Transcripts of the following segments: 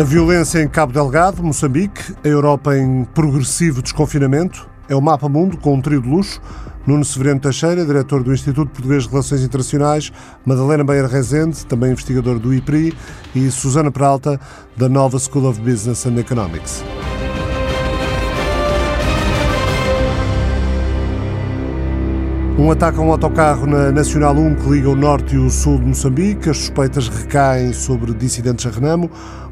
A violência em Cabo Delgado, Moçambique, a Europa em progressivo desconfinamento, é o Mapa Mundo com um trio de luxo. Nuno Severino Teixeira, diretor do Instituto Português de Relações Internacionais, Madalena Beira Rezende, também investigador do IPRI, e Susana Peralta, da Nova School of Business and Economics. Um ataque a um autocarro na Nacional 1 que liga o norte e o sul de Moçambique. As suspeitas recaem sobre dissidentes a Renamo,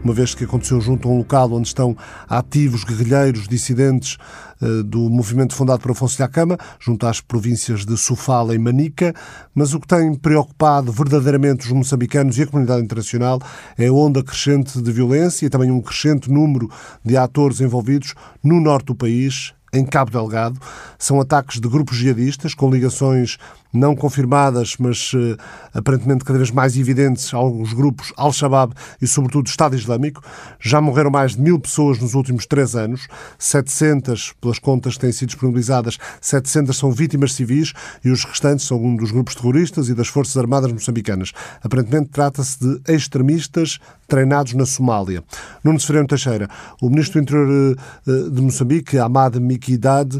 uma vez que aconteceu junto a um local onde estão ativos guerrilheiros dissidentes eh, do movimento fundado por Afonso Lhacama, junto às províncias de Sofala e Manica. Mas o que tem preocupado verdadeiramente os moçambicanos e a comunidade internacional é a onda crescente de violência e também um crescente número de atores envolvidos no norte do país, em Cabo Delgado. São ataques de grupos jihadistas com ligações não confirmadas, mas uh, aparentemente cada vez mais evidentes, alguns grupos Al-Shabaab e, sobretudo, Estado Islâmico. Já morreram mais de mil pessoas nos últimos três anos, 700, pelas contas que têm sido disponibilizadas, 700 são vítimas civis e os restantes são um dos grupos terroristas e das Forças Armadas moçambicanas. Aparentemente trata-se de extremistas treinados na Somália. Nuno Severino Teixeira, o Ministro do Interior uh, de Moçambique, Ahmad Mikidad,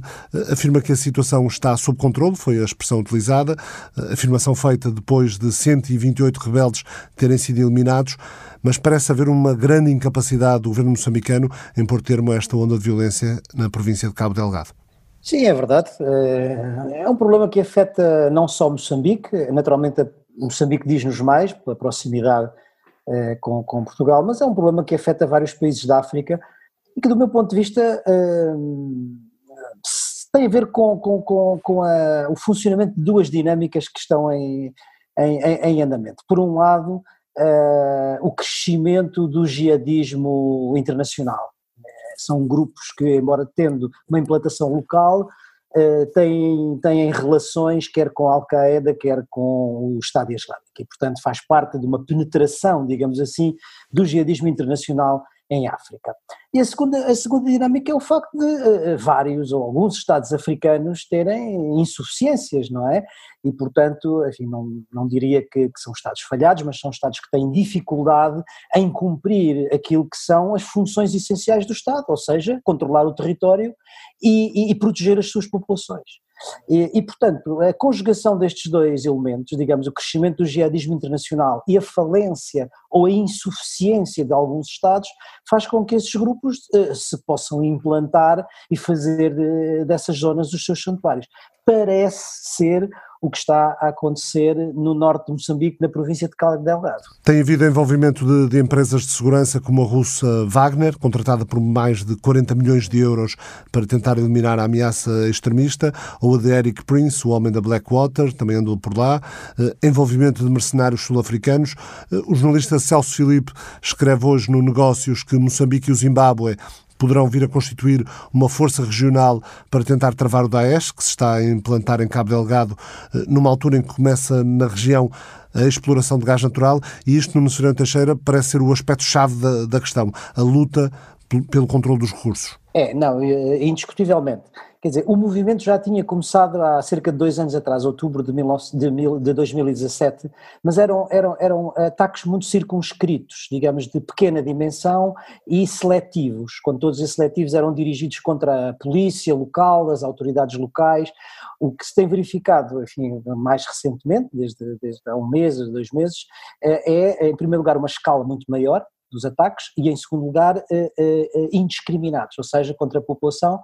afirma que a situação está sob controle, foi a expressão utilizada afirmação feita depois de 128 rebeldes terem sido eliminados, mas parece haver uma grande incapacidade do governo moçambicano em pôr termo a esta onda de violência na província de Cabo Delgado. Sim, é verdade. É, é um problema que afeta não só Moçambique, naturalmente Moçambique diz-nos mais, pela proximidade é, com, com, Portugal, mas é um problema que afeta vários países da África e que, do meu ponto de vista, é, tem a ver com, com, com, com a, o funcionamento de duas dinâmicas que estão em, em, em andamento. Por um lado, uh, o crescimento do jihadismo internacional. São grupos que, embora tendo uma implantação local, Uh, têm, têm relações quer com a Al-Qaeda, quer com o Estado Islâmico, e portanto faz parte de uma penetração, digamos assim, do jihadismo internacional em África. E a segunda, a segunda dinâmica é o facto de uh, vários ou alguns Estados africanos terem insuficiências, não é? E, portanto, enfim, não, não diria que, que, são Estados falhados, mas são Estados que têm dificuldade em cumprir aquilo que são as funções essenciais do Estado, ou seja, controlar o território e, e, e proteger as suas populações. E, e, portanto, a conjugação destes dois elementos, digamos, o crescimento do jihadismo internacional e a falência ou a insuficiência de alguns Estados, faz com que esses grupos uh, se possam implantar e fazer de, dessas zonas os seus santuários. Parece ser o que está a acontecer no norte de Moçambique, na província de Cabo Delgado. Tem havido envolvimento de, de, empresas de segurança como a russa Wagner, contratada por mais de 40 milhões de euros para tentar eliminar a ameaça extremista, ou a de Eric Prince, o homem da Blackwater, também andou por lá, eh, envolvimento de mercenários sul-africanos. Eh, o jornalista Celso Filipe escreve hoje no Negócios que Moçambique e o Zimbábue poderão vir a constituir uma força regional para tentar travar o Daesh, que se está a implantar em Cabo Delgado, eh, numa altura em que começa na região a exploração de gás natural, e isto, no Serão Teixeira, parece ser o aspecto-chave da, da questão, a luta pelo controle dos recursos. É, não, eh, indiscutivelmente. Quer dizer, o movimento já tinha começado há cerca de dois anos atrás, outubro de, de, de 2017, mas eram, eram, eram ataques muito circunscritos, digamos, de pequena dimensão e seletivos, quando todos esses seletivos eram dirigidos contra a polícia local, as autoridades locais. O que se tem verificado, enfim, mais recentemente, desde, desde há um mês, dois meses, é, é, em primeiro lugar, uma escala muito maior, dos ataques e, em segundo lugar, eh, eh, indiscriminados, ou seja, contra a população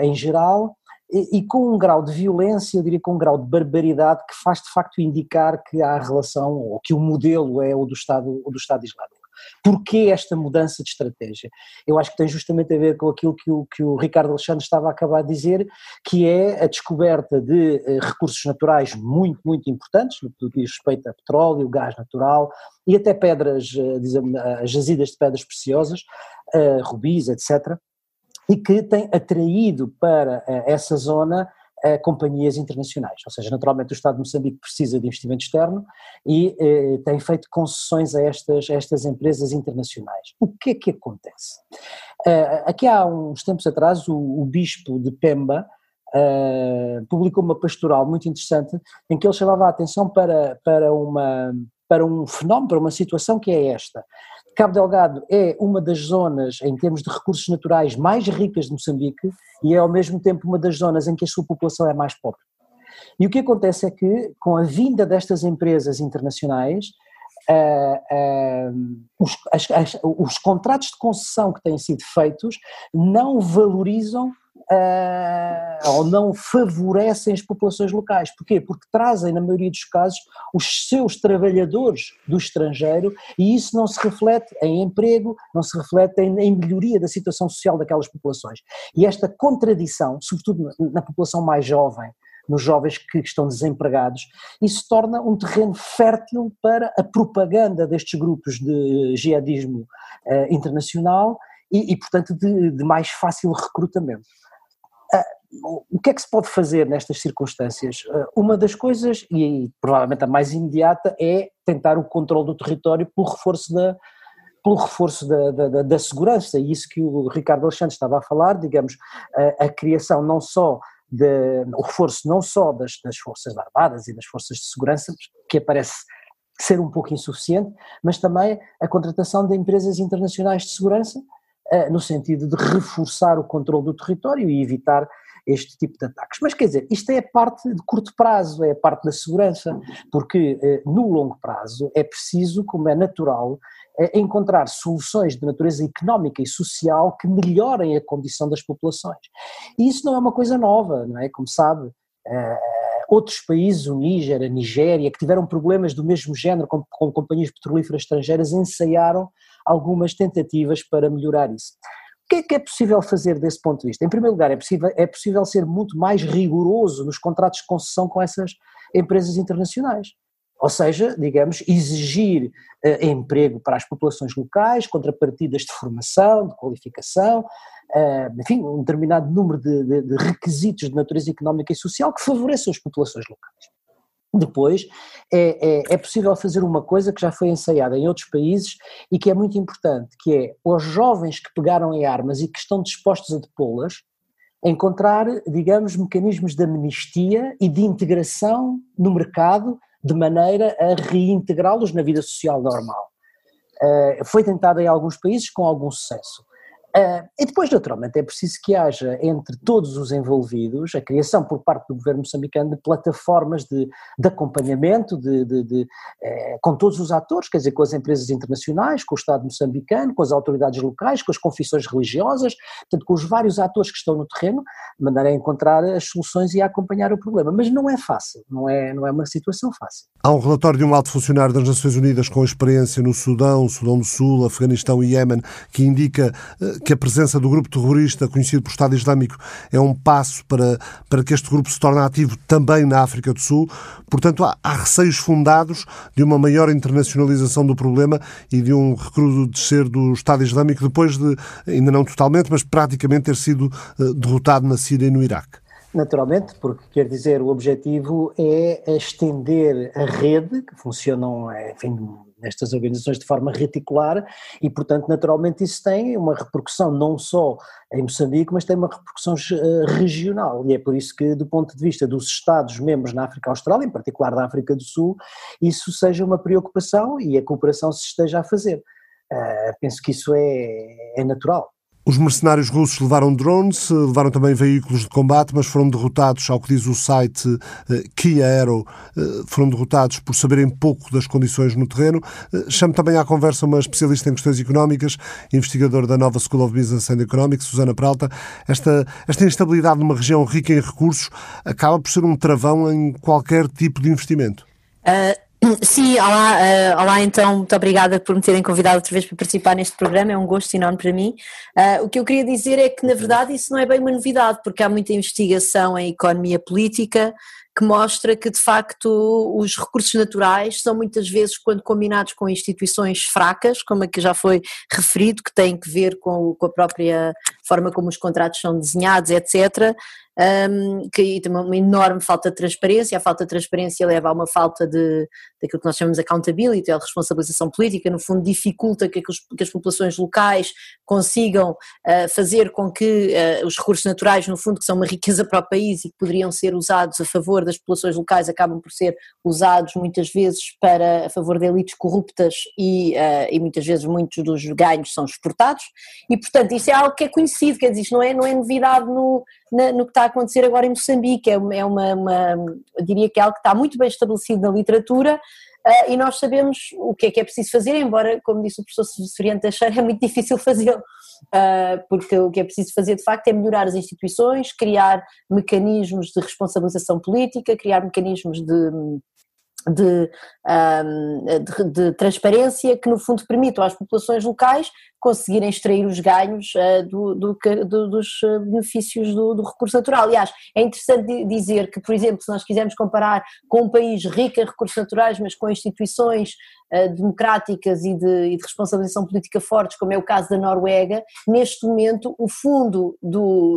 em geral, e, com um grau de violência, eu diria com um grau de barbaridade que faz de facto indicar que há relação, ou que o modelo é o do Estado, o do Estado Islâmico. Porquê esta mudança de estratégia? Eu acho que tem justamente a ver com aquilo que o, que o Ricardo Alexandre estava a acabar de dizer, que é a descoberta de uh, recursos naturais muito, muito importantes, no que diz respeito a petróleo, gás natural e até pedras, dizem, uh, jazidas de pedras preciosas, rubis, etc., e que tem atraído para eh, essa zona eh, companhias internacionais, ou seja, naturalmente o Estado de Moçambique precisa de investimento externo e eh, tem feito concessões a estas, a estas empresas internacionais. O que é que acontece? Eh, aqui há uns tempos atrás o, o bispo de Pemba eh, publicou uma pastoral muito interessante em que ele chamava a atenção para, para, uma, para um fenómeno, para uma situação que é esta. Cabo Delgado é uma das zonas, em termos de recursos naturais, mais ricas de Moçambique e é ao mesmo tempo uma das zonas em que a sua população é mais pobre. E o que acontece é que, com a vinda destas empresas internacionais, uh, uh, os, as, as, os contratos de concessão que têm sido feitos não valorizam uh, ou não favorecem as populações locais. Porquê? Porque trazem, na maioria dos casos, os seus trabalhadores do estrangeiro e isso não se reflete em emprego, não se reflete em, em melhoria da situação social daquelas populações. E esta contradição, sobretudo na, na população mais jovem, nos jovens que estão desempregados, isso torna um terreno fértil para a propaganda destes grupos de jihadismo uh, internacional e, e portanto, de, de, mais fácil recrutamento. O que é que se pode fazer nestas circunstâncias? Uh, uma das coisas, e provavelmente a mais imediata, é tentar o controle do território pelo reforço da, pelo reforço da, da, da, segurança, e isso que o Ricardo Alexandre estava a falar, digamos, a, a criação não só de, o reforço não só das, das Forças Armadas e das Forças de Segurança, que parece ser um pouco insuficiente, mas também a contratação de empresas internacionais de segurança, eh, no sentido de reforçar o controle do território e evitar este tipo de ataques. Mas quer dizer, isto é a parte de curto prazo, é a parte da segurança, porque eh, no longo prazo é preciso, como é natural, é encontrar soluções de natureza económica e social que melhorem a condição das populações. E isso não é uma coisa nova, não é? Como sabe, outros países, o Níger, a Nigéria, que tiveram problemas do mesmo género com, com companhias petrolíferas estrangeiras, ensaiaram algumas tentativas para melhorar isso. O que é que é possível fazer desse ponto de vista? Em primeiro lugar, é possível, é possível ser muito mais rigoroso nos contratos de concessão com essas empresas internacionais. Ou seja, digamos, exigir uh, emprego para as populações locais, contrapartidas de formação, de qualificação, uh, enfim, um determinado número de, de, de, requisitos de natureza económica e social que favoreçam as populações locais. Depois, é, é, é, possível fazer uma coisa que já foi ensaiada em outros países e que é muito importante, que é os jovens que pegaram em armas e que estão dispostos a depô-las, encontrar, digamos, mecanismos de amnistia e de integração no mercado de maneira a reintegrá-los na vida social normal. Uh, foi tentado em alguns países com algum sucesso. Uh, e depois, naturalmente, é preciso que haja entre todos os envolvidos a criação por parte do governo moçambicano de plataformas de, de acompanhamento de, de, de uh, com todos os atores, quer dizer, com as empresas internacionais, com o Estado moçambicano, com as autoridades locais, com as confissões religiosas, portanto, com os vários atores que estão no terreno, de maneira a encontrar as soluções e a acompanhar o problema. Mas não é fácil, não é, não é uma situação fácil. Há um relatório de um alto funcionário das Nações Unidas com experiência no Sudão, Sudão do Sul, Afeganistão e Iémen, que indica uh, que a presença do grupo terrorista conhecido por Estado Islâmico é um passo para, para que este grupo se torne ativo também na África do Sul. Portanto, há, há receios fundados de uma maior internacionalização do problema e de um recrudescer do Estado Islâmico depois de, ainda não totalmente, mas praticamente ter sido uh, derrotado na Síria e no Iraque. Naturalmente, porque quer dizer, o objetivo é estender a rede, que funcionam, enfim, nestas organizações de forma reticular e, portanto, naturalmente isso tem uma repercussão não só em Moçambique, mas tem uma repercussão uh, regional e é por isso que, do ponto de vista dos Estados-membros na África Austral, em particular da África do Sul, isso seja uma preocupação e a cooperação se esteja a fazer. Uh, penso que isso é, é natural. Os mercenários russos levaram drones, levaram também veículos de combate, mas foram derrotados, ao que diz o site eh, Kia Aero, eh, foram derrotados por saberem pouco das condições no terreno. Eh, chamo também à conversa uma especialista em questões económicas, investigadora da nova School of Business and Economics, Susana Peralta. Esta, esta instabilidade numa região rica em recursos acaba por ser um travão em qualquer tipo de investimento. Uh Sim, olá, uh, olá então, muito obrigada por me terem convidado outra vez para participar neste programa, é um gosto enorme para mim. Uh, o que eu queria dizer é que, na verdade, isso não é bem uma novidade, porque há muita investigação em economia política que mostra que, de facto, os recursos naturais são muitas vezes, quando combinados com instituições fracas, como a que já foi referido, que têm que ver com, com a própria forma como os contratos são desenhados, etc., um, que tem uma enorme falta de transparência, a falta de transparência leva a uma falta de daquilo que nós chamamos de accountability, a responsabilização política, no fundo dificulta que, que as populações locais consigam uh, fazer com que uh, os recursos naturais, no fundo, que são uma riqueza para o país e que poderiam ser usados a favor das populações locais acabam por ser usados muitas vezes para a favor de elites corruptas e, uh, e muitas vezes muitos dos ganhos são exportados. E portanto isso é algo que é conhecido, quer dizer, isto não é, não é novidade no, no que está a acontecer agora em Moçambique, é, uma, é uma, uma, diria que é algo que está muito bem estabelecido na literatura Uh, e nós sabemos o que é que é preciso fazer, embora, como disse o professor Soriano Teixeira, é muito difícil fazê-lo, uh, porque o que é preciso fazer de facto é melhorar as instituições, criar mecanismos de responsabilização política, criar mecanismos de de, um, de, de, transparência que no fundo permitam às populações locais conseguirem extrair os ganhos uh, do, do, do, dos eh, benefícios do, recurso natural. Aliás, é interessante dizer que, por exemplo, se nós quisermos comparar com um país rico em recursos naturais, mas com instituições uh, democráticas e de, e de, responsabilização política fortes, como é o caso da Noruega, neste momento o fundo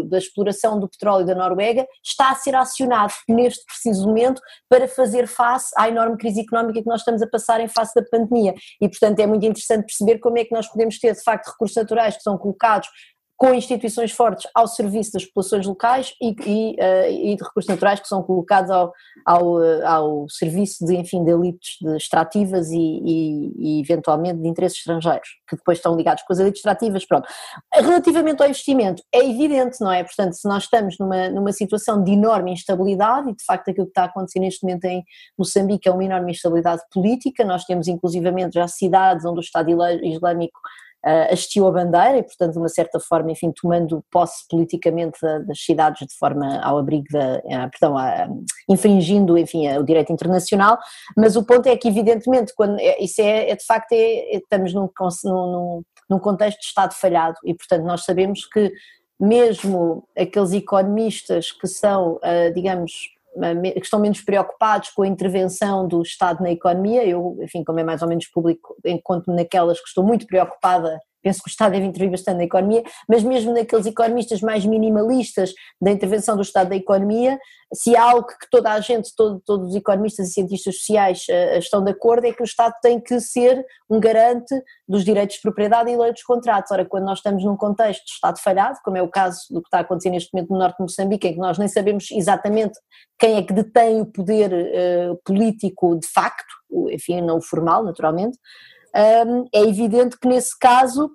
da exploração do petróleo da Noruega está a ser acionado neste preciso momento para fazer face à enorme crise económica que nós estamos a passar em face da pandemia. E, portanto, é muito interessante perceber como é que nós podemos ter, de facto, facto recursos naturais que são colocados com instituições fortes ao serviço das populações locais e, e, uh, e de recursos naturais que são colocados ao, ao, uh, ao serviço de, enfim, de elites de extrativas e, e, e, eventualmente de interesses estrangeiros, que depois estão ligados com as elites extrativas, pronto. Relativamente ao investimento, é evidente, não é? Portanto, se nós estamos numa, numa situação de enorme instabilidade, e de facto aquilo que está a acontecer neste momento em Moçambique é uma enorme instabilidade política, nós temos inclusivamente já cidades onde o Estado Islâmico uh, hastiu a bandeira e, portanto, de uma certa forma, enfim, tomando posse politicamente das cidades de forma ao abrigo da, uh, perdão, infringindo, enfim, o direito internacional, mas o ponto é que, evidentemente, quando, é, isso é, é de facto, é, é, estamos num, num, num contexto de Estado falhado e, portanto, nós sabemos que mesmo aqueles economistas que são, digamos, estão menos preocupados com a intervenção do Estado na economia, eu, enfim, como é mais ou menos público, encontro-me naquelas que estou muito preocupada penso que o Estado deve intervir bastante na economia, mas mesmo naqueles economistas mais minimalistas da intervenção do Estado da economia, se há algo que toda a gente, todo, todos os economistas e cientistas sociais uh, estão de acordo, é que o Estado tem que ser um garante dos direitos de propriedade e dos contratos. Ora, quando nós estamos num contexto de Estado falhado, como é o caso do que está a acontecer neste momento no norte de Moçambique, em que nós nem sabemos exatamente quem é que detém o poder uh, político de facto, enfim, não formal, naturalmente, é evidente que nesse caso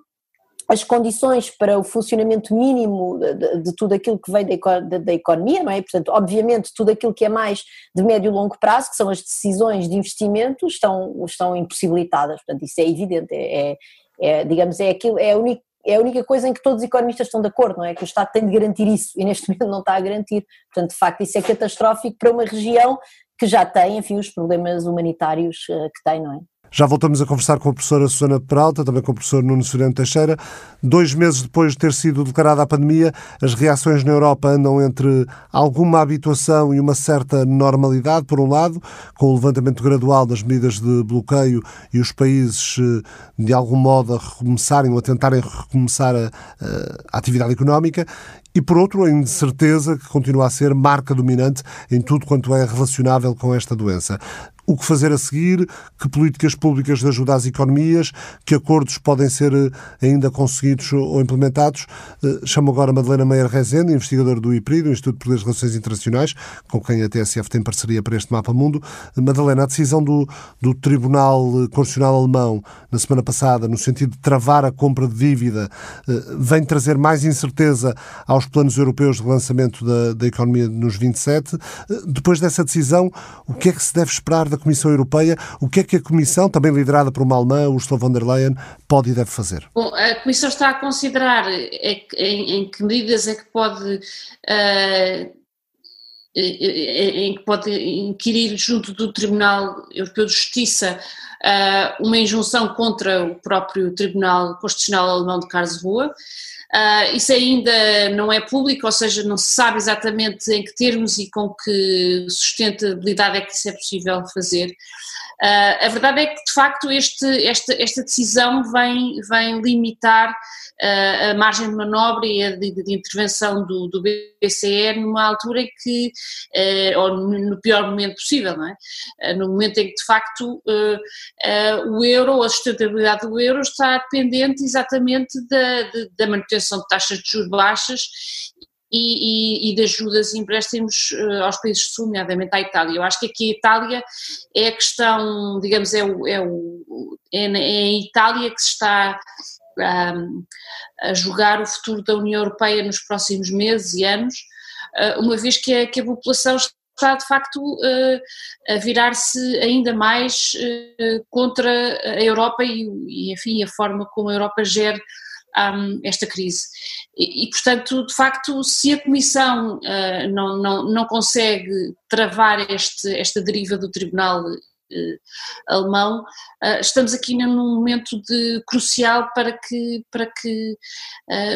as condições para o funcionamento mínimo de, de tudo aquilo que vem da, da, da, economia, não é? Portanto, obviamente, tudo aquilo que é mais de médio e longo prazo, que são as decisões de investimento, estão, estão impossibilitadas. Portanto, isso é evidente, é, é, é digamos, é aquilo, é a única é a única coisa em que todos os economistas estão de acordo, não é? Que o Estado tem de garantir isso e neste momento não está a garantir. Portanto, de facto, isso é catastrófico para uma região que já tem, enfim, os problemas humanitários eh, que tem, não é? Já voltamos a conversar com a professora Susana Peralta, também com o professor Nuno Soriano Teixeira. Dois meses depois de ter sido declarada a pandemia, as reações na Europa andam entre alguma habituação e uma certa normalidade, por um lado, com o levantamento gradual das medidas de bloqueio e os países, eh, de algum modo, a recomeçarem ou a tentarem recomeçar a, a atividade económica, e por outro, a incerteza que continua a ser marca dominante em tudo quanto é relacionável com esta doença o que fazer a seguir, que políticas públicas de ajuda às economias, que acordos podem ser eh, ainda conseguidos ou implementados. Eh, chamo agora Madalena Meyer Rezende, investigadora do IPRI, do Instituto de Relações Internacionais, com quem a TSF tem parceria para este Mapa Mundo. Madalena, a decisão do, do Tribunal Constitucional Alemão na semana passada, no sentido de travar a compra de dívida, eh, vem trazer mais incerteza aos planos europeus de relançamento da, da economia nos 27. Depois dessa decisão, o que é que se deve esperar da Comissão Europeia, o que é que a Comissão, também liderada por uma alemã, Ursula von der Leyen, pode e deve fazer? Bom, a Comissão está a considerar é em, que medidas é que pode. Uh, em que pode inquirir junto do Tribunal Europeu de Justiça uh, uma injunção contra o próprio Tribunal Constitucional Alemão de Karlsruhe. Uh, isso ainda não é público, ou seja, não se sabe exatamente em que termos e com que sustentabilidade é que isso é possível fazer. Uh, a verdade é que, de facto, este, esta, esta decisão vem, vem limitar a margem de manobra e a de, de intervenção do, do, BCE numa altura em que, uh, ou no pior momento possível, não é? Uh, no momento em que de facto uh, o euro, a sustentabilidade do euro está dependente exatamente da, de, da manutenção de taxas de juros baixas e, e, e de ajudas e empréstimos uh, aos países do Sul, nomeadamente à Itália. Eu acho que aqui a Itália é a questão, digamos, é, o, é, o, é, é a Itália que se está um, a jogar o futuro da União Europeia nos próximos meses e anos, uh, uma vez que a, que a população está de facto uh, a virar-se ainda mais contra a Europa e, e, enfim, a forma como a Europa gera um, esta crise. E, e, portanto, de facto, se a Comissão uh, não, não, não consegue travar este, esta deriva do Tribunal uh, alemão, uh, estamos aqui num momento de, crucial para que, para que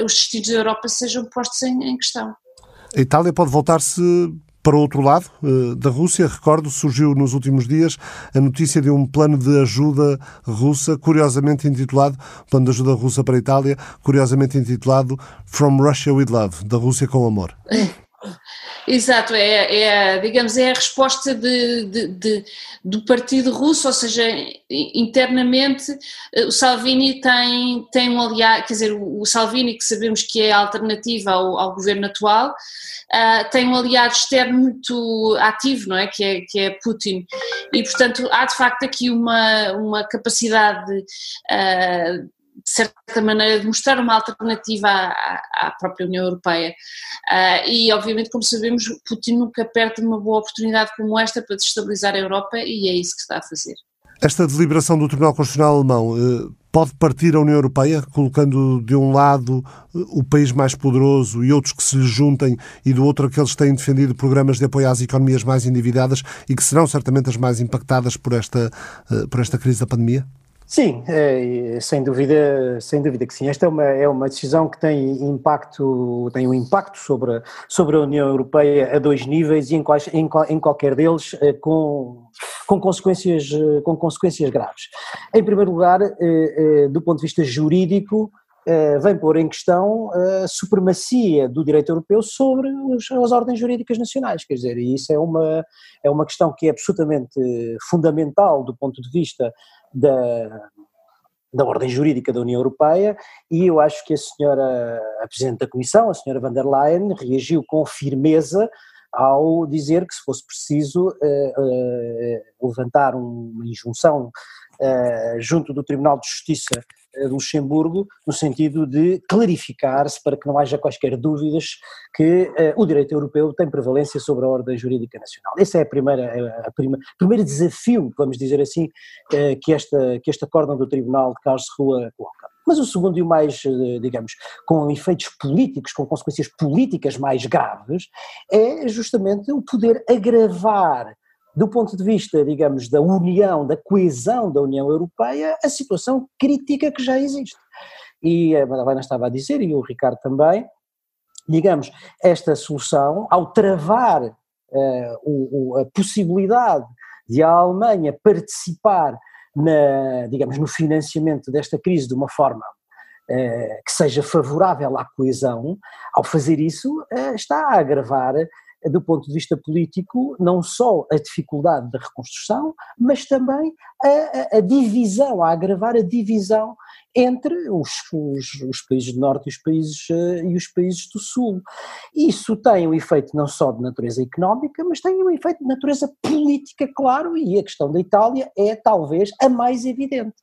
os destinos da Europa sejam postos em, em questão. A Itália pode voltar-se para o outro lado eh, da Rússia, recordo, surgiu nos últimos dias a notícia de um plano de ajuda russa, curiosamente intitulado, plano de ajuda russa para a Itália, curiosamente intitulado From Russia with Love, da Rússia com amor. Exato, é, é, digamos, é a resposta de, de, de, do Partido Russo, ou seja, internamente eh, o Salvini tem, tem um aliado, quer dizer, o Salvini, que sabemos que é a alternativa ao, ao governo atual, uh, tem um aliado externo muito ativo, não é? Que é, que é Putin. E, portanto, há de facto aqui uma, uma capacidade. Uh, de certa maneira, de mostrar uma alternativa à, à própria União Europeia. Uh, e, obviamente, como sabemos, Putin nunca perde uma boa oportunidade como esta para destabilizar a Europa e é isso que está a fazer. Esta deliberação do Tribunal Constitucional Alemão eh, pode partir a União Europeia, colocando de um lado eh, o país mais poderoso e outros que se lhe juntem, e do outro aqueles que têm defendido programas de apoio às economias mais endividadas e que serão certamente as mais impactadas por esta, eh, por esta crise da pandemia? Sim, é, sem dúvida, sem dúvida que sim. Esta é uma, é uma decisão que tem impacto, tem um impacto sobre, sobre a União Europeia a dois níveis e em, quais, em, em qualquer deles é, com, com, consequências, com consequências graves. Em primeiro lugar, é, do ponto de vista jurídico, vem pôr em questão a supremacia do direito europeu sobre os, as ordens jurídicas nacionais, quer dizer, e isso é uma, é uma questão que é absolutamente fundamental do ponto de vista da, da ordem jurídica da União Europeia e eu acho que a senhora, a Presidente da Comissão, a senhora van der Leyen, reagiu com firmeza ao dizer que se fosse preciso uh, uh, levantar uma injunção uh, junto do Tribunal de Justiça Luxemburgo, no sentido de clarificar-se para que não haja quaisquer dúvidas que o direito europeu tem prevalência sobre a ordem jurídica nacional. Esse é primeira, a prima, primeiro desafio, vamos dizer assim, que, esta, que este acórdão do Tribunal de Karlsruhe coloca. Mas o segundo e o mais, eh, digamos, com efeitos políticos, com consequências políticas mais graves, é justamente o poder agravar do ponto de vista, digamos, da união, da coesão da União Europeia, a situação crítica que já existe. E a Madalena estava a dizer, e o Ricardo também, digamos, esta solução, ao travar uh, o, a possibilidade de a Alemanha participar na, digamos, no financiamento desta crise de uma forma eh, que seja favorável à coesão, ao fazer isso, eh, está a agravar do ponto de vista político, não só a dificuldade da reconstrução, mas também a, a, divisão, a agravar a divisão entre os, os, os, países do Norte e os países, uh, e os países do Sul. Isso tem um efeito não só de natureza económica, mas tem um efeito de natureza política, claro, e a questão da Itália é talvez a mais evidente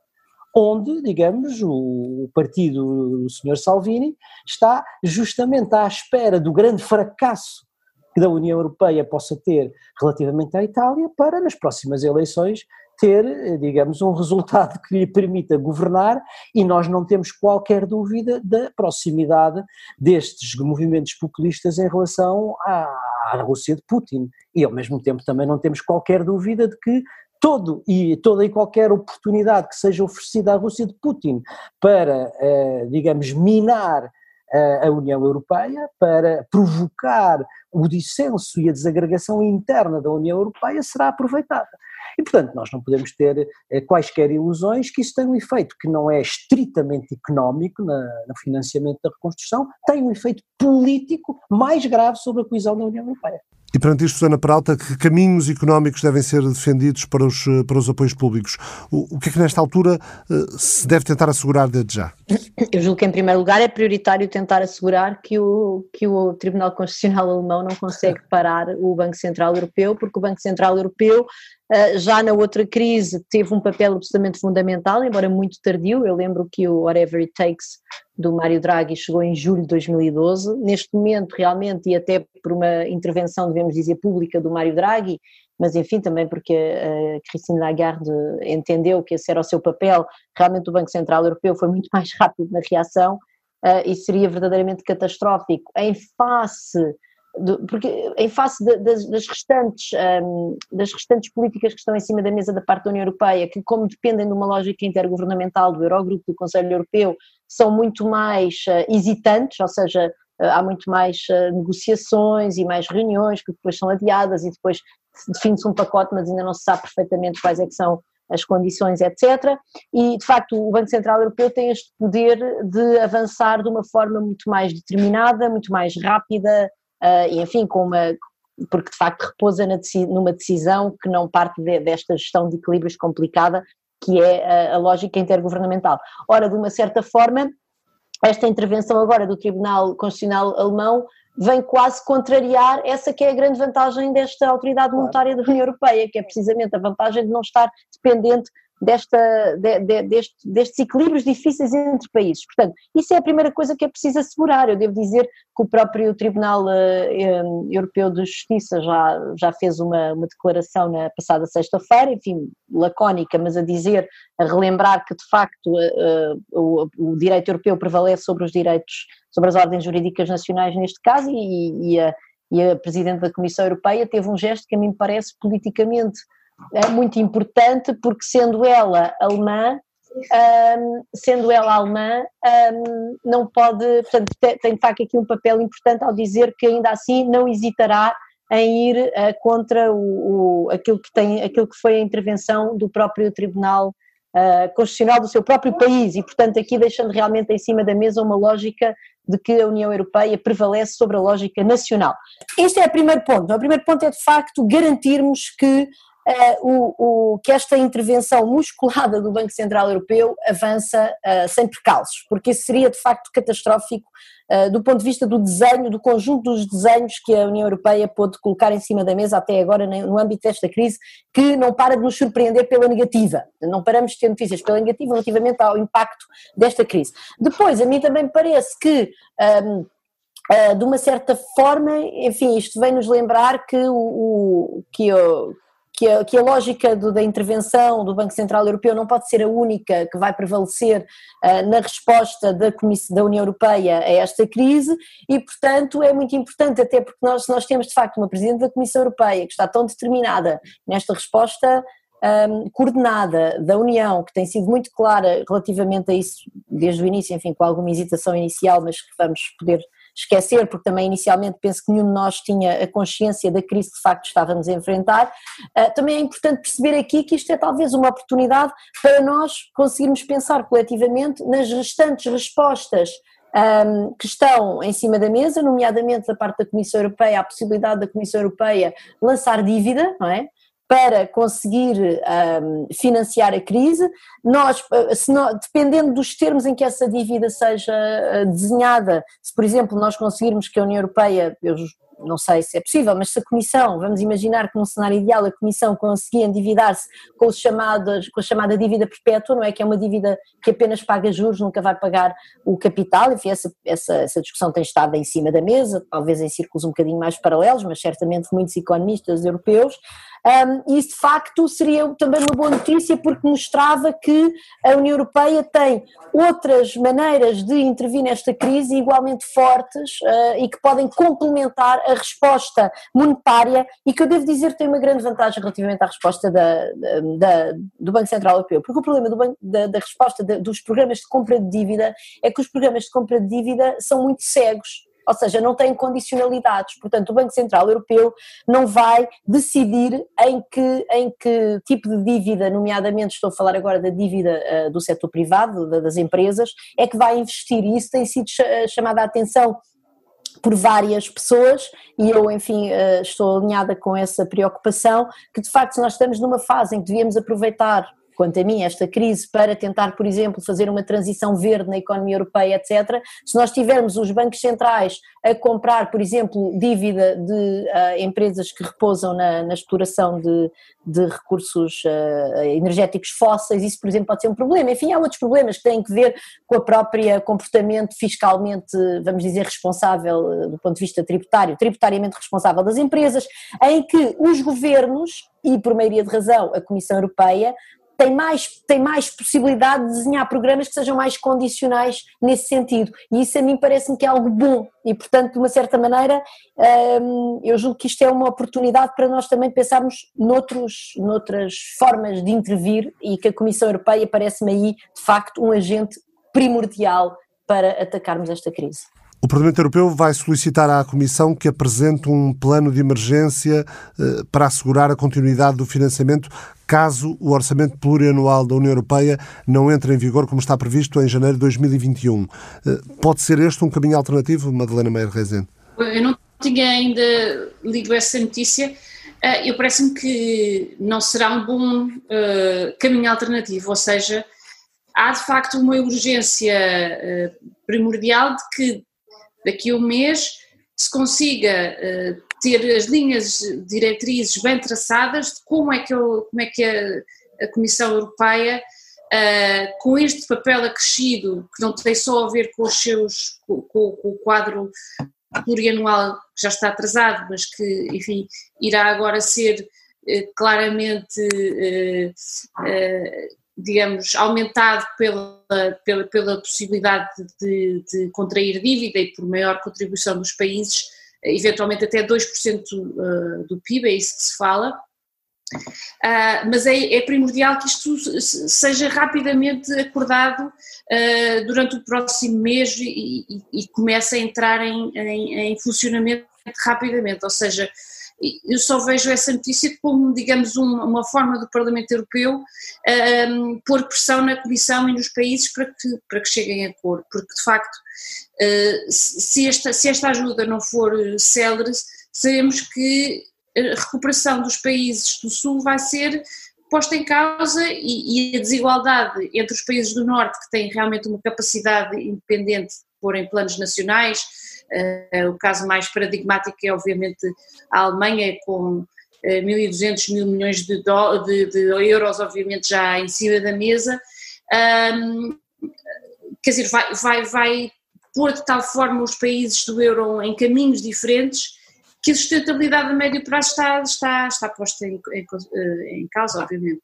onde, digamos, o partido do Sr. Salvini está justamente à espera do grande fracasso que da União Europeia possa ter relativamente à Itália para, nas próximas eleições, ter, digamos, um resultado que lhe permita governar e nós não temos qualquer dúvida da proximidade destes movimentos populistas em relação à, à Rússia de Putin. E ao mesmo tempo também não temos qualquer dúvida de que todo e toda e qualquer oportunidade que seja oferecida à Rússia de Putin para, eh, digamos, minar a União Europeia para provocar o dissenso e a desagregação interna da União Europeia será aproveitada. E, portanto, nós não podemos ter eh, quaisquer ilusões que isso tem um efeito que não é estritamente económico na, no financiamento da reconstrução, tem um efeito político mais grave sobre a coesão da União Europeia. E perante isto, Susana Peralta, que caminhos económicos devem ser defendidos para os, para os apoios públicos? O, o que é que nesta altura eh, se deve tentar assegurar desde já? Eu julgo que, em primeiro lugar, é prioritário tentar assegurar que o, que o Tribunal Constitucional Alemão não consegue parar o Banco Central Europeu, porque o Banco Central Europeu eh, já na outra crise teve um papel absolutamente fundamental, embora muito tardio. Eu lembro que o Whatever It Takes do Mário Draghi chegou em julho de 2012. Neste momento, realmente, e até por uma intervenção, devemos dizer, pública do Mário Draghi, mas enfim, também porque a Christine Lagarde entendeu que esse era o seu papel, realmente o Banco Central Europeu foi muito mais rápido na reação uh, e seria verdadeiramente catastrófico em face porque em face de, das, das, restantes, um, das restantes políticas que estão em cima da mesa da parte da União Europeia, que como dependem de uma lógica intergovernamental do Eurogrupo, do Conselho Europeu, são muito mais uh, hesitantes, ou seja, uh, há muito mais uh, negociações e mais reuniões que depois são adiadas e depois define-se um pacote, mas ainda não se sabe perfeitamente quais é que são as condições, etc. E, de facto, o Banco Central Europeu tem este poder de avançar de uma forma muito mais determinada, muito mais rápida, e enfim, com uma, porque de facto repousa numa decisão que não parte de, desta gestão de equilíbrios complicada, que é a, a lógica intergovernamental. Ora, de uma certa forma, esta intervenção agora do Tribunal Constitucional Alemão vem quase contrariar essa que é a grande vantagem desta autoridade monetária da União Europeia, que é precisamente a vantagem de não estar dependente desta, de, de, deste, destes equilíbrios difíceis entre países. Portanto, isso é a primeira coisa que é preciso assegurar. Eu devo dizer que o próprio Tribunal uh, Europeu de Justiça já, já fez uma, uma declaração na passada sexta-feira, enfim, lacónica, mas a dizer, a relembrar que de facto uh, o, o, direito europeu prevalece sobre os direitos, sobre as ordens jurídicas nacionais neste caso, e, e a, e a Presidente da Comissão Europeia teve um gesto que a mim parece politicamente é muito importante porque sendo ela alemã, um, sendo ela alemã, um, não pode, portanto, tem de facto aqui um papel importante ao dizer que ainda assim não hesitará em ir uh, contra o, o, aquilo, que tem, aquilo que foi a intervenção do próprio Tribunal uh, Constitucional do seu próprio país e, portanto, aqui deixando realmente em cima da mesa uma lógica de que a União Europeia prevalece sobre a lógica nacional. Este é o primeiro ponto. O primeiro ponto é, de facto, garantirmos que uh, o, o, que esta intervenção musculada do Banco Central Europeu avança uh, sem precalços, porque isso seria de facto catastrófico uh, do ponto de vista do desenho, do conjunto dos desenhos que a União Europeia pôde colocar em cima da mesa até agora no âmbito desta crise, que não para de nos surpreender pela negativa. Não paramos de ter notícias pela negativa relativamente ao impacto desta crise. Depois, a mim também parece que. Um, Uh, de uma certa forma, enfim, isto vem nos lembrar que o que, o, que a, que a lógica do, da intervenção do Banco Central Europeu não pode ser a única que vai prevalecer uh, na resposta da, da União Europeia a esta crise e, portanto, é muito importante, até porque nós, nós temos de facto uma Presidente da Comissão Europeia que está tão determinada nesta resposta um, coordenada da União, que tem sido muito clara relativamente a isso desde o início, enfim, com alguma hesitação inicial, mas que vamos poder esquecer, porque também inicialmente penso que nenhum de nós tinha a consciência da crise que de facto estávamos a enfrentar. Uh, também é importante perceber aqui que isto é talvez uma oportunidade para nós conseguirmos pensar coletivamente nas restantes respostas um, que estão em cima da mesa, nomeadamente da parte da Comissão Europeia, a possibilidade da Comissão Europeia lançar dívida, não é? Para conseguir um, financiar a crise. Nós, nós, dependendo dos termos em que essa dívida seja uh, desenhada, se por exemplo nós conseguirmos que a União Europeia, eu não sei se é possível, mas se a Comissão, vamos imaginar que num cenário ideal a Comissão conseguia endividar-se com, com a chamada dívida perpétua, não é? Que é uma dívida que apenas paga juros, nunca vai pagar o capital, enfim, essa, essa, essa discussão tem estado em cima da mesa, talvez em círculos um bocadinho mais paralelos, mas certamente muitos economistas europeus, um, isso de facto seria também uma boa notícia porque mostrava que a União Europeia tem outras maneiras de intervir nesta crise igualmente fortes uh, e que podem complementar a resposta monetária e que eu devo dizer tem uma grande vantagem relativamente à resposta da, da, do Banco Central Europeu, porque o problema do banco, da, da resposta de, dos programas de compra de dívida é que os programas de compra de dívida são muito cegos ou seja, não têm condicionalidades. Portanto, o Banco Central Europeu não vai decidir em que, em que tipo de dívida, nomeadamente estou a falar agora da dívida uh, do setor privado, da, das empresas, é que vai investir. E isso tem sido chamada a atenção por várias pessoas e eu, enfim, estou alinhada com essa preocupação que de facto nós estamos numa fase em que devíamos aproveitar quanto a mim, esta crise para tentar, por exemplo, fazer uma transição verde na economia europeia, etc. Se nós tivermos os bancos centrais a comprar, por exemplo, dívida de uh, empresas que repousam na, na exploração de, de recursos uh, energéticos fósseis, isso, por exemplo, pode ser um problema. Enfim, há outros problemas que têm que ver com a própria comportamento fiscalmente, vamos dizer, responsável uh, do ponto de vista tributário, tributariamente responsável das empresas, em que os governos, e por maioria de razão a Comissão Europeia, tem mais, tem mais possibilidade de desenhar programas que sejam mais condicionais nesse sentido. E isso a mim parece-me que é algo bom e, portanto, de uma certa maneira, hum, eu julgo que isto é uma oportunidade para nós também pensarmos noutros, noutras formas de intervir e que a Comissão Europeia parece-me aí, de facto, um agente primordial para atacarmos esta crise. O Parlamento Europeu vai solicitar à Comissão que apresente um plano de emergência eh, para assegurar a continuidade do financiamento caso o orçamento plurianual da União Europeia não entre em vigor como está previsto em janeiro de 2021. Eh, pode ser este um caminho alternativo, Madalena Meyer Rezende? Eu não tinha ainda lido essa notícia. Eh, eu parece-me que não será um bom caminho alternativo, ou seja, há de facto uma urgência primordial de que daqui a um mês se consiga uh, ter as linhas diretrizes bem traçadas de como é que, eu, como é que a, a Comissão Europeia, uh, com este papel acrescido, que não tem só a ver com os seus, com, com, com o quadro plurianual que já está atrasado, mas que, enfim, irá agora ser uh, claramente digamos, aumentado pela, pela, pela possibilidade de, de, contrair dívida e por maior contribuição dos países, eventualmente até 2% eh, do PIB, é isso que se fala. Uh, mas é, é, primordial que isto seja rapidamente acordado uh, durante o próximo mês e, e, e comece a entrar em, em, em funcionamento rapidamente, ou seja, eu só vejo essa notícia como, digamos, uma, uma forma do Parlamento Europeu um, pôr pressão na Comissão e nos países para que, para que cheguem a acordo, porque de facto, uh, se, esta, se esta ajuda não for célere, sabemos que a recuperação dos países do Sul vai ser posta em causa e, e, a desigualdade entre os países do Norte, que têm realmente uma capacidade independente de pôr em planos nacionais, o caso mais paradigmático é, obviamente, a Alemanha, com uh, 1.200 mil milhões de, do, de, de, euros, obviamente, já em cima da mesa. Um, quer dizer, vai, vai, vai pôr de tal forma os países do euro em caminhos diferentes que a sustentabilidade a médio prazo está, está, está posta em, em, eh, em causa, obviamente.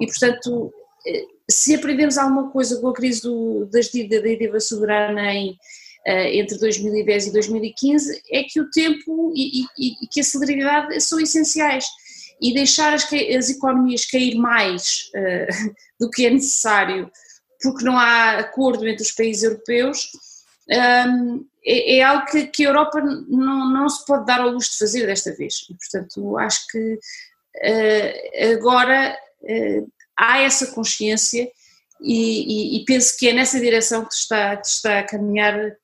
E, portanto, eh, se aprendemos alguma coisa com a crise do, das dívidas da dívida soberana em, entre 2010 e 2015 é que o tempo e, e, e que a celeridade são essenciais. E deixar as, as economias cair mais uh, do que é necessário porque não há acordo entre os países europeus um, ehm, é, é, algo que, que, a Europa não, não se pode dar ao luxo de fazer desta vez. Portanto acho que uh, agora há essa consciência e, e, e, penso que é nessa direção que está, que está a caminhar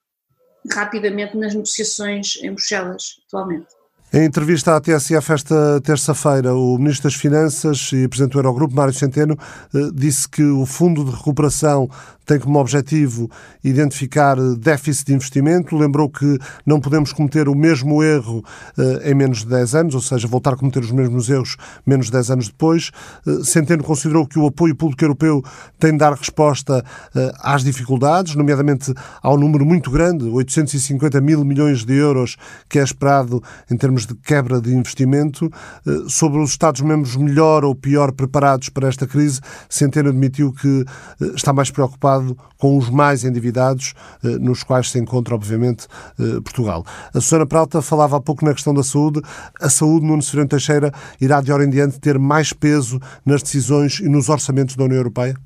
rapidamente nas negociações em Bruxelas atualmente. Em entrevista à TSF esta terça-feira, o Ministro das Finanças e Presidente do Eurogrupo, Mário Centeno, eh, disse que o Fundo de Recuperação tem como objetivo identificar déficit de investimento. Lembrou que não podemos cometer o mesmo erro eh, em menos de 10 anos, ou seja, voltar a cometer os mesmos erros menos de 10 anos depois. Eh, Centeno considerou que o apoio público europeu tem de dar resposta eh, às dificuldades, nomeadamente ao número muito grande, 850 mil milhões de euros, que é esperado em termos de quebra de investimento. Sobre os Estados-membros melhor ou pior preparados para esta crise, Centeno admitiu que está mais preocupado com os mais endividados, eh, nos quais se encontra, obviamente, eh, Portugal. A Susana Pralta falava há pouco na questão da saúde. A saúde, Nuno Severino Teixeira, irá de hora em diante ter mais peso nas decisões e nos orçamentos da União Europeia?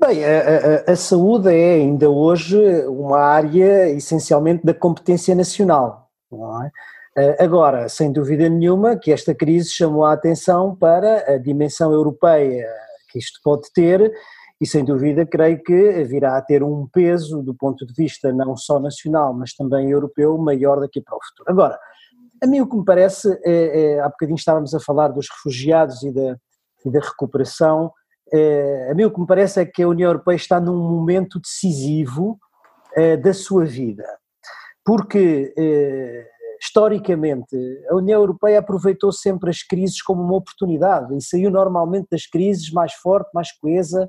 Bem, a, a, a, saúde é ainda hoje uma área essencialmente da competência nacional. É? Eh, agora, sem dúvida nenhuma, que esta crise chamou a atenção para a dimensão europeia que isto pode ter e sem dúvida creio que virá a ter um peso do ponto de vista não só nacional, mas também europeu maior daqui para o futuro. Agora, a mim o que me parece, é, é, há bocadinho estávamos a falar dos refugiados e da, e da recuperação, é, a mim o que me parece é que a União Europeia está num momento decisivo da sua vida, porque historicamente, a União Europeia aproveitou sempre as crises como uma oportunidade e saiu normalmente das crises mais forte, mais coesa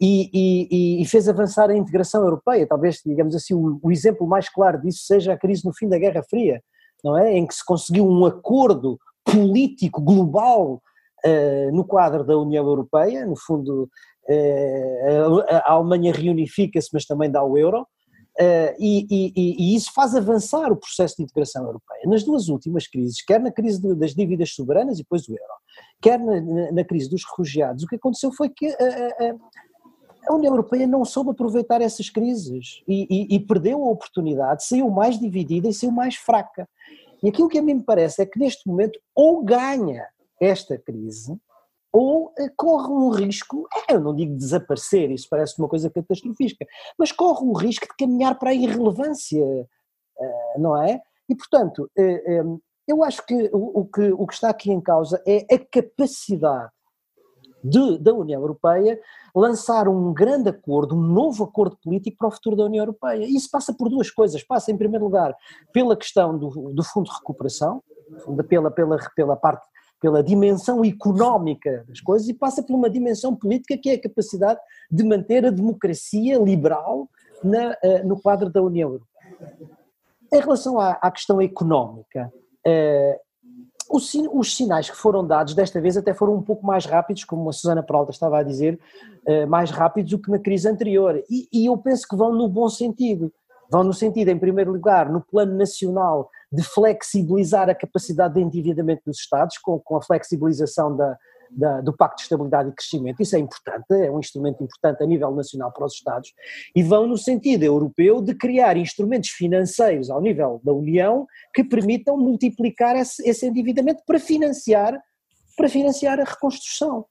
e, e, e fez avançar a integração europeia. Talvez, digamos assim, o, o, exemplo mais claro disso seja a crise no fim da Guerra Fria, não é? Em que se conseguiu um acordo político global uh, no quadro da União Europeia, no fundo. A, a Alemanha reunifica-se, mas também dá o euro, Uh, e, e, e, isso faz avançar o processo de integração europeia. Nas duas últimas crises, quer na crise das dívidas soberanas e depois do euro, quer na, na, crise dos refugiados, o que aconteceu foi que a, a, a União Europeia não soube aproveitar essas crises e, e, perdeu a oportunidade, saiu mais dividida e saiu mais fraca. E aquilo que a mim me parece é que neste momento ou ganha esta crise ou eh, corre um risco, é, eu não digo desaparecer, isso parece uma coisa catastrofística, mas corre o risco de caminhar para a irrelevância, eh, não é? E portanto, eh, eu acho que o que, o que está aqui em causa é a capacidade de, da União Europeia lançar um grande acordo, um novo acordo político para o futuro da União Europeia. Isso passa por duas coisas. Passa, em primeiro lugar, pela questão do, do Fundo de Recuperação, pela, pela, pela parte pela dimensão económica das coisas e passa por uma dimensão política que é a capacidade de manter a democracia liberal na, uh, no quadro da União Europeia. Em relação à, à questão económica, uh, os, os, sinais que foram dados desta vez até foram um pouco mais rápidos, como a Susana Peralta estava a dizer, uh, mais rápidos do que na crise anterior. E, e eu penso que vão no bom sentido. Vão no sentido, em primeiro lugar, no plano nacional, de flexibilizar a capacidade de endividamento dos Estados, com, com a flexibilização da, da, do Pacto de Estabilidade e Crescimento. Isso é importante, é um instrumento importante a nível nacional para os Estados, e vão no sentido europeu de criar instrumentos financeiros ao nível da União que permitam multiplicar esse, esse endividamento para financiar, para financiar a reconstrução.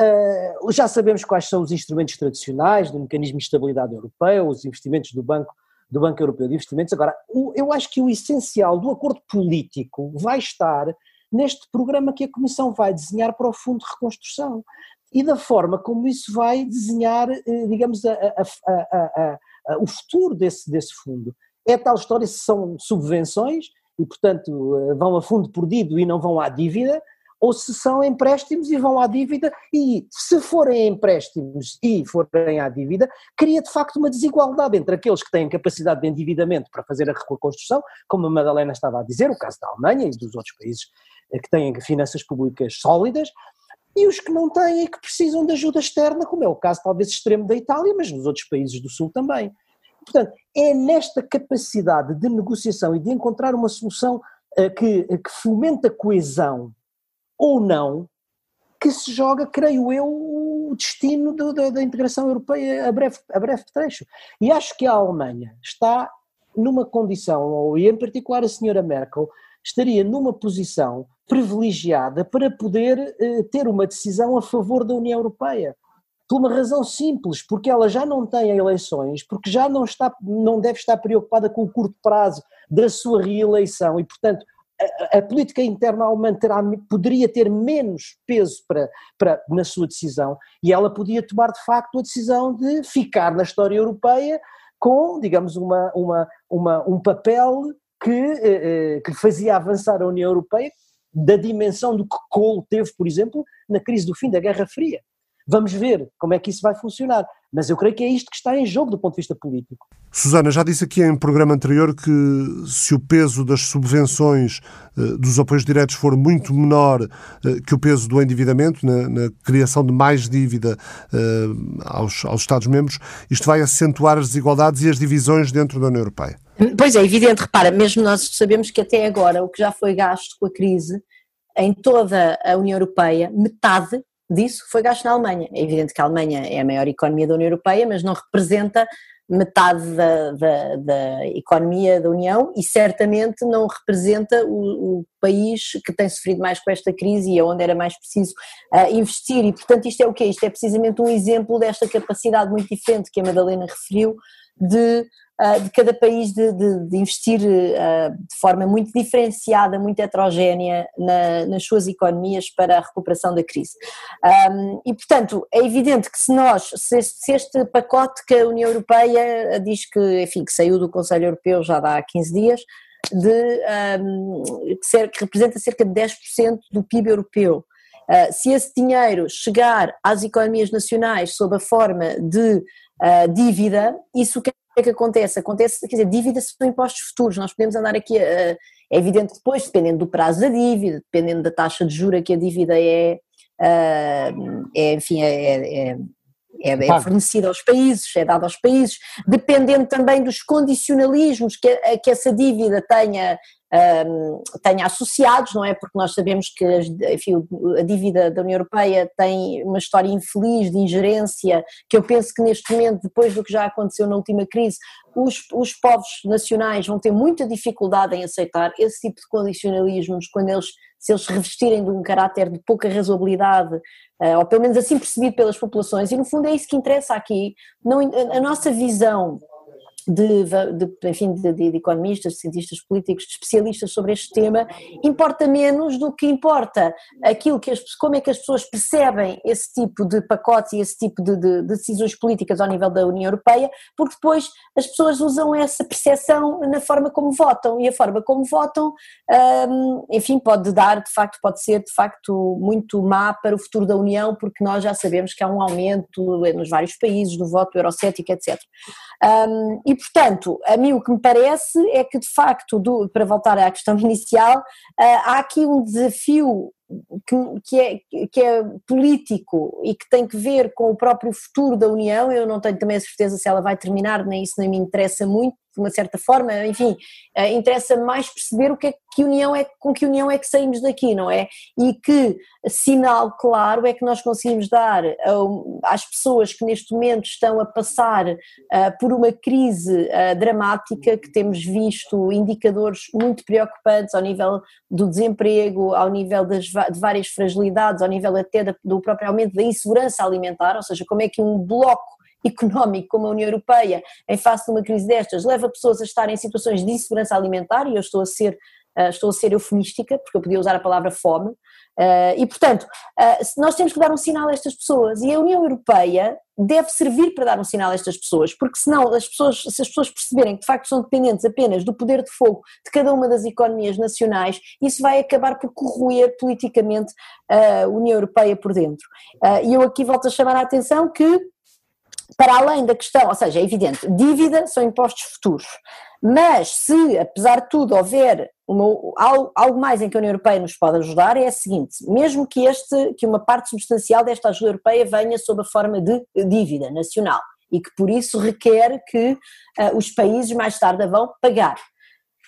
Uh, já sabemos quais são os instrumentos tradicionais do mecanismo de estabilidade europeu, os investimentos do Banco do Banco Europeu de Investimentos. Agora, eu acho que o essencial do acordo político vai estar neste programa que a Comissão vai desenhar para o Fundo de Reconstrução e da forma como isso vai desenhar, eh, digamos, a, a, a, o futuro desse, desse fundo. É tal história se são subvenções e, portanto, eh, vão a fundo perdido e não vão à dívida, ou se são empréstimos e vão à dívida, e se forem empréstimos e forem à dívida, cria de facto uma desigualdade entre aqueles que têm capacidade de endividamento para fazer a reconstrução, como a Madalena estava a dizer, o caso da Alemanha e dos outros países eh, que têm finanças públicas sólidas, e os que não têm e que precisam de ajuda externa, como é o caso talvez extremo da Itália, mas nos outros países do Sul também. Portanto, é nesta capacidade de negociação e de encontrar uma solução uh, que, que fomenta a coesão ou não, que se joga, creio eu, o destino do, da, da, integração europeia a breve, a breve trecho. E acho que a Alemanha está numa condição, e em particular a senhora Merkel, estaria numa posição privilegiada para poder eh, ter uma decisão a favor da União Europeia. Por uma razão simples, porque ela já não tem eleições, porque já não, está, não deve estar preocupada com o curto prazo da sua reeleição e, portanto, a, a, política interna alemã terá, poderia ter menos peso para, para, na sua decisão e ela podia tomar de facto a decisão de ficar na história europeia com, digamos, uma, uma, uma um papel que, eh, eh, que fazia avançar a União Europeia da dimensão do que Kohl teve, por exemplo, na crise do fim da Guerra Fria. Vamos ver como é que isso vai funcionar. Mas eu creio que é isto que está em jogo do ponto de vista político. Susana, já disse aqui em programa anterior que se o peso das subvenções eh, dos apoios diretos for muito menor eh, que o peso do endividamento, na, na criação de mais dívida eh, aos, aos Estados-membros, isto vai acentuar as desigualdades e as divisões dentro da União Europeia. Pois é, evidente, repara, mesmo nós sabemos que até agora o que já foi gasto com a crise em toda a União Europeia, metade disso foi gasto na Alemanha. É evidente que a Alemanha é a maior economia da União Europeia, mas não representa metade da, da, da, economia da União e certamente não representa o, o, país que tem sofrido mais com esta crise e é onde era mais preciso uh, investir. E, portanto, isto é o quê? Isto é precisamente um exemplo desta capacidade muito diferente que a Madalena referiu de de cada país de, de, de investir uh, de forma muito diferenciada, muito heterogénea na, nas suas economias para a recuperação da crise. E, portanto, é evidente que se nós, se este, se este, pacote que a União Europeia diz que, enfim, que saiu do Conselho Europeu já há 15 dias, de, que representa cerca de 10% do PIB europeu. Uh, se esse dinheiro chegar às economias nacionais sob a forma de uh, dívida, isso quer é que acontece? Acontece, quer dizer, dívidas são impostos futuros, nós podemos andar aqui, a, é evidente que depois, dependendo do prazo da dívida, dependendo da taxa de jura que a dívida é, é enfim, é, é é, é fornecida aos países, é dada aos países, dependendo também dos condicionalismos que, que essa dívida tenha um, tenha associados, não é? Porque nós sabemos que enfim, a dívida da União Europeia tem uma história infeliz de ingerência, que eu penso que neste momento, depois do que já aconteceu na última crise, os, os povos nacionais vão ter muita dificuldade em aceitar esse tipo de condicionalismos quando eles, se eles revestirem de um caráter de pouca razoabilidade, uh, ou pelo menos assim percebido pelas populações, e no fundo é isso que interessa aqui, não, a nossa visão de, de, enfim, de, de, economistas, de cientistas políticos, de especialistas sobre este tema, importa menos do que importa aquilo que as, como é que as pessoas percebem esse tipo de pacotes e esse tipo de, de, decisões políticas ao nível da União Europeia, porque depois as pessoas usam essa percepção na forma como votam e a forma como votam, hum, enfim, pode dar, de facto, pode ser de facto muito má para o futuro da União, porque nós já sabemos que há um aumento nos vários países do voto eurocético, etc. Um, e portanto, a mim o que me parece é que de facto, do, para voltar à questão inicial, uh, há aqui um desafio que, que, é, que é político e que tem que ver com o próprio futuro da União. Eu não tenho também a certeza se ela vai terminar, nem isso nem me interessa muito, de uma certa forma, enfim, uh, interessa mais perceber o que é que união é, com que união é que saímos daqui, não é? E que sinal claro é que nós conseguimos dar às pessoas que neste momento estão a passar uh, por uma crise dramática, que temos visto indicadores muito preocupantes ao nível do desemprego, ao nível das, de várias fragilidades, ao nível até do próprio aumento da insegurança alimentar, ou seja, como é que um bloco económico como a União Europeia, em face de uma crise destas, leva pessoas a estar em situações de insegurança alimentar, e eu estou a ser, uh, estou a ser eufemística, porque eu podia usar a palavra fome, uh, e portanto, uh, nós temos que dar um sinal a estas pessoas, e a União Europeia deve servir para dar um sinal a estas pessoas, porque senão as pessoas, se as pessoas perceberem que de facto são dependentes apenas do poder de fogo de cada uma das economias nacionais, isso vai acabar por corroer politicamente a União Europeia por dentro. E eu aqui volto a chamar a atenção que para além da questão, ou seja, é evidente, dívida são impostos futuros, mas se, apesar de tudo, houver uma, algo, algo, mais em que a União Europeia nos pode ajudar, é a seguinte, mesmo que, este, que uma parte substancial desta ajuda europeia venha sob a forma de dívida nacional, e que por isso requer que uh, os países mais tarde vão pagar.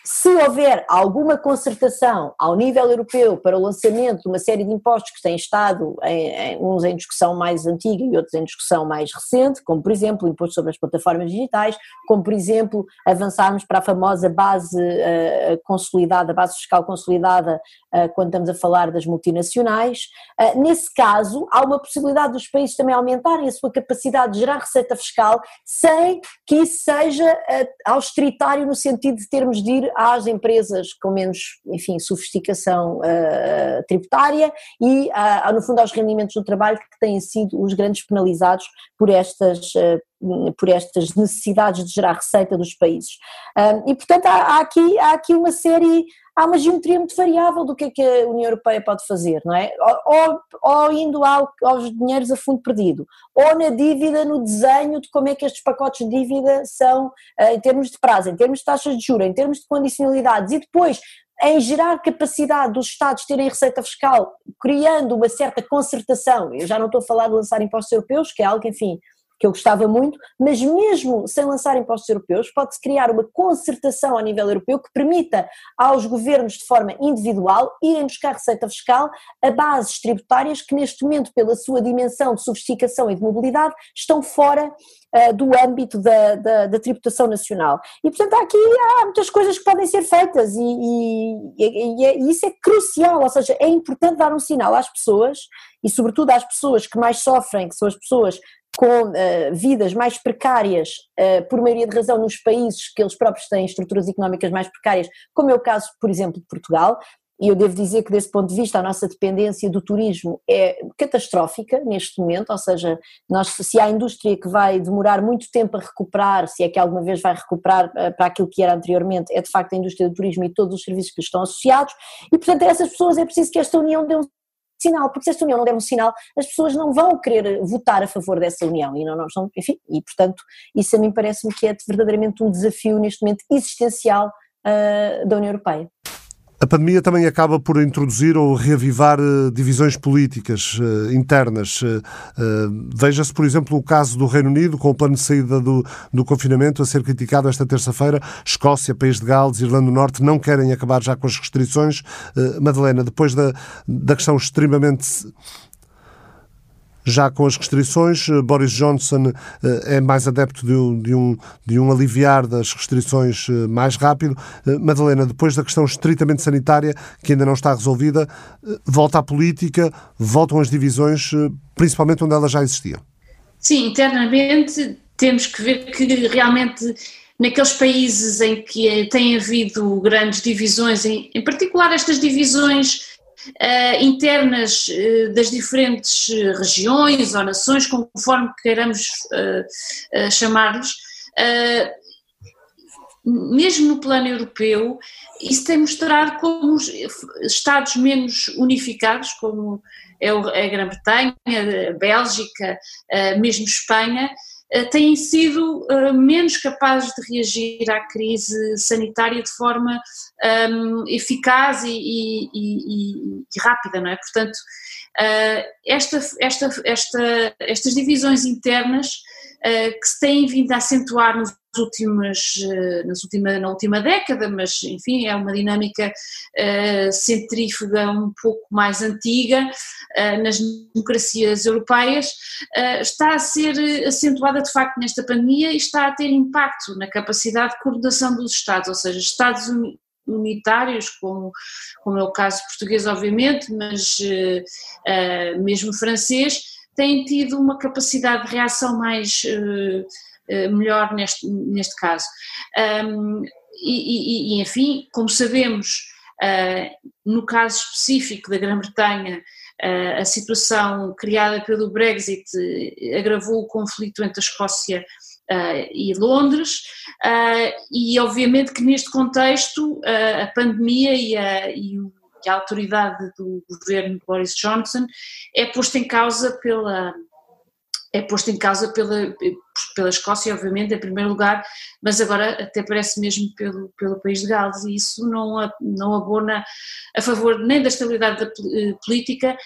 Se houver alguma concertação ao nível europeu para o lançamento de uma série de impostos que têm estado, em, em, uns em discussão mais antiga e outros em discussão mais recente, como por exemplo o imposto sobre as plataformas digitais, como por exemplo avançarmos para a famosa base uh, consolidada, base fiscal consolidada, uh, quando estamos a falar das multinacionais, uh, nesse caso há uma possibilidade dos países também aumentarem a sua capacidade de gerar receita fiscal sem que isso seja austeritário no sentido de termos de ir às empresas com menos, enfim, sofisticação uh, tributária e, uh, no fundo, aos rendimentos do trabalho que têm sido os grandes penalizados por estas, uh, por estas necessidades de gerar receita dos países. e, portanto, há, há, aqui, há aqui uma série há uma geometria muito variável do que é que a União Europeia pode fazer, não é? Ou, ou indo ao, aos dinheiros a fundo perdido, ou na dívida, no desenho de como é que estes pacotes de dívida são eh, em termos de prazo, em termos de taxas de juros, em termos de condicionalidades, e depois em gerar capacidade dos Estados terem receita fiscal, criando uma certa concertação, eu já não estou a falar de lançar impostos europeus, que é algo, enfim, que eu gostava muito, mas mesmo sem lançar impostos europeus, pode-se criar uma concertação a nível europeu que permita aos governos, de forma individual, irem buscar receita fiscal a bases tributárias que, neste momento, pela sua dimensão de sofisticação e de mobilidade, estão fora uh, do âmbito da, da, da, tributação nacional. E, portanto, aqui há muitas coisas que podem ser feitas e, e, e, é, e isso é crucial, ou seja, é importante dar um sinal às pessoas e, sobretudo, às pessoas que mais sofrem, que são as pessoas com uh, vidas mais precárias, uh, por maioria de razão, nos países que eles próprios têm estruturas económicas mais precárias, como é o caso, por exemplo, de Portugal, e eu devo dizer que, desse ponto de vista, a nossa dependência do turismo é catastrófica neste momento, ou seja, nós, se há indústria que vai demorar muito tempo a recuperar, se é que alguma vez vai recuperar eh, para aquilo que era anteriormente, é de facto a indústria do turismo e todos os serviços que estão associados, e portanto a essas pessoas é preciso que esta União dê um sinal, porque se esta União não der um sinal, as pessoas não vão querer votar a favor dessa União, e não, não são, enfim, e portanto isso a mim parece-me que é verdadeiramente um desafio neste momento existencial uh, da União Europeia. A pandemia também acaba por introduzir ou reavivar uh, divisões políticas uh, internas. Uh, Veja-se, por exemplo, o caso do Reino Unido, com o plano de saída do, do confinamento a ser criticado esta terça-feira. Escócia, País de Gales, Irlanda do Norte não querem acabar já com as restrições. Madalena, depois da, da questão extremamente já com as restrições. Eh, Boris Johnson eh, é mais adepto de um, de um, de um aliviar das restrições eh, mais rápido. Madalena, depois da questão estritamente sanitária, que ainda não está resolvida, volta à política, voltam as divisões, principalmente onde elas já existiam. Sim, internamente temos que ver que realmente naqueles países em que tem havido grandes divisões, em, em particular estas divisões uh, internas uh, das diferentes eh, regiões ou nações, conforme queiramos uh, chamar-lhes, mesmo no plano europeu, isso tem mostrado como os Estados menos unificados, como é a Grã-Bretanha, a Bélgica, mesmo Espanha, têm sido uh, menos capazes de reagir à crise sanitária de forma um, eficaz e, e, e, e, rápida, não é? Portanto, uh, esta, esta, esta, estas divisões internas que se têm vindo a acentuar nos últimas, eh, nas última, na última década, mas enfim, é uma dinâmica uh, centrífuga um pouco mais antiga uh, nas democracias europeias, uh, está a ser acentuada de facto nesta pandemia e está a ter impacto na capacidade de coordenação dos Estados, ou seja, Estados unitários, como, como é o caso português, obviamente, mas mesmo francês, têm tido uma capacidade de reação mais eh, melhor neste, neste caso. Um, e, e, enfim, como sabemos, uh, no caso específico da Grã-Bretanha, uh, a situação criada pelo Brexit agravou o conflito entre a Escócia Uh, e Londres, uh, e obviamente que neste contexto uh, a pandemia e a, e, e a, autoridade do governo de Boris Johnson é posta em causa pela, é posto em causa pela, pela Escócia, obviamente, em primeiro lugar, mas agora até parece mesmo pelo, pelo país de Gales, e isso não, não abona a favor nem da estabilidade da eh, política,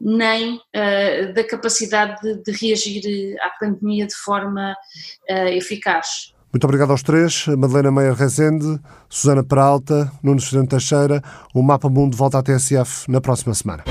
nem uh, da capacidade de, de, reagir à pandemia de forma uh, eficaz. Muito obrigado aos três, Madalena Meyer Rezende, Susana Peralta, Nuno Fernando Teixeira. O Mapa Mundo volta à TSF na próxima semana.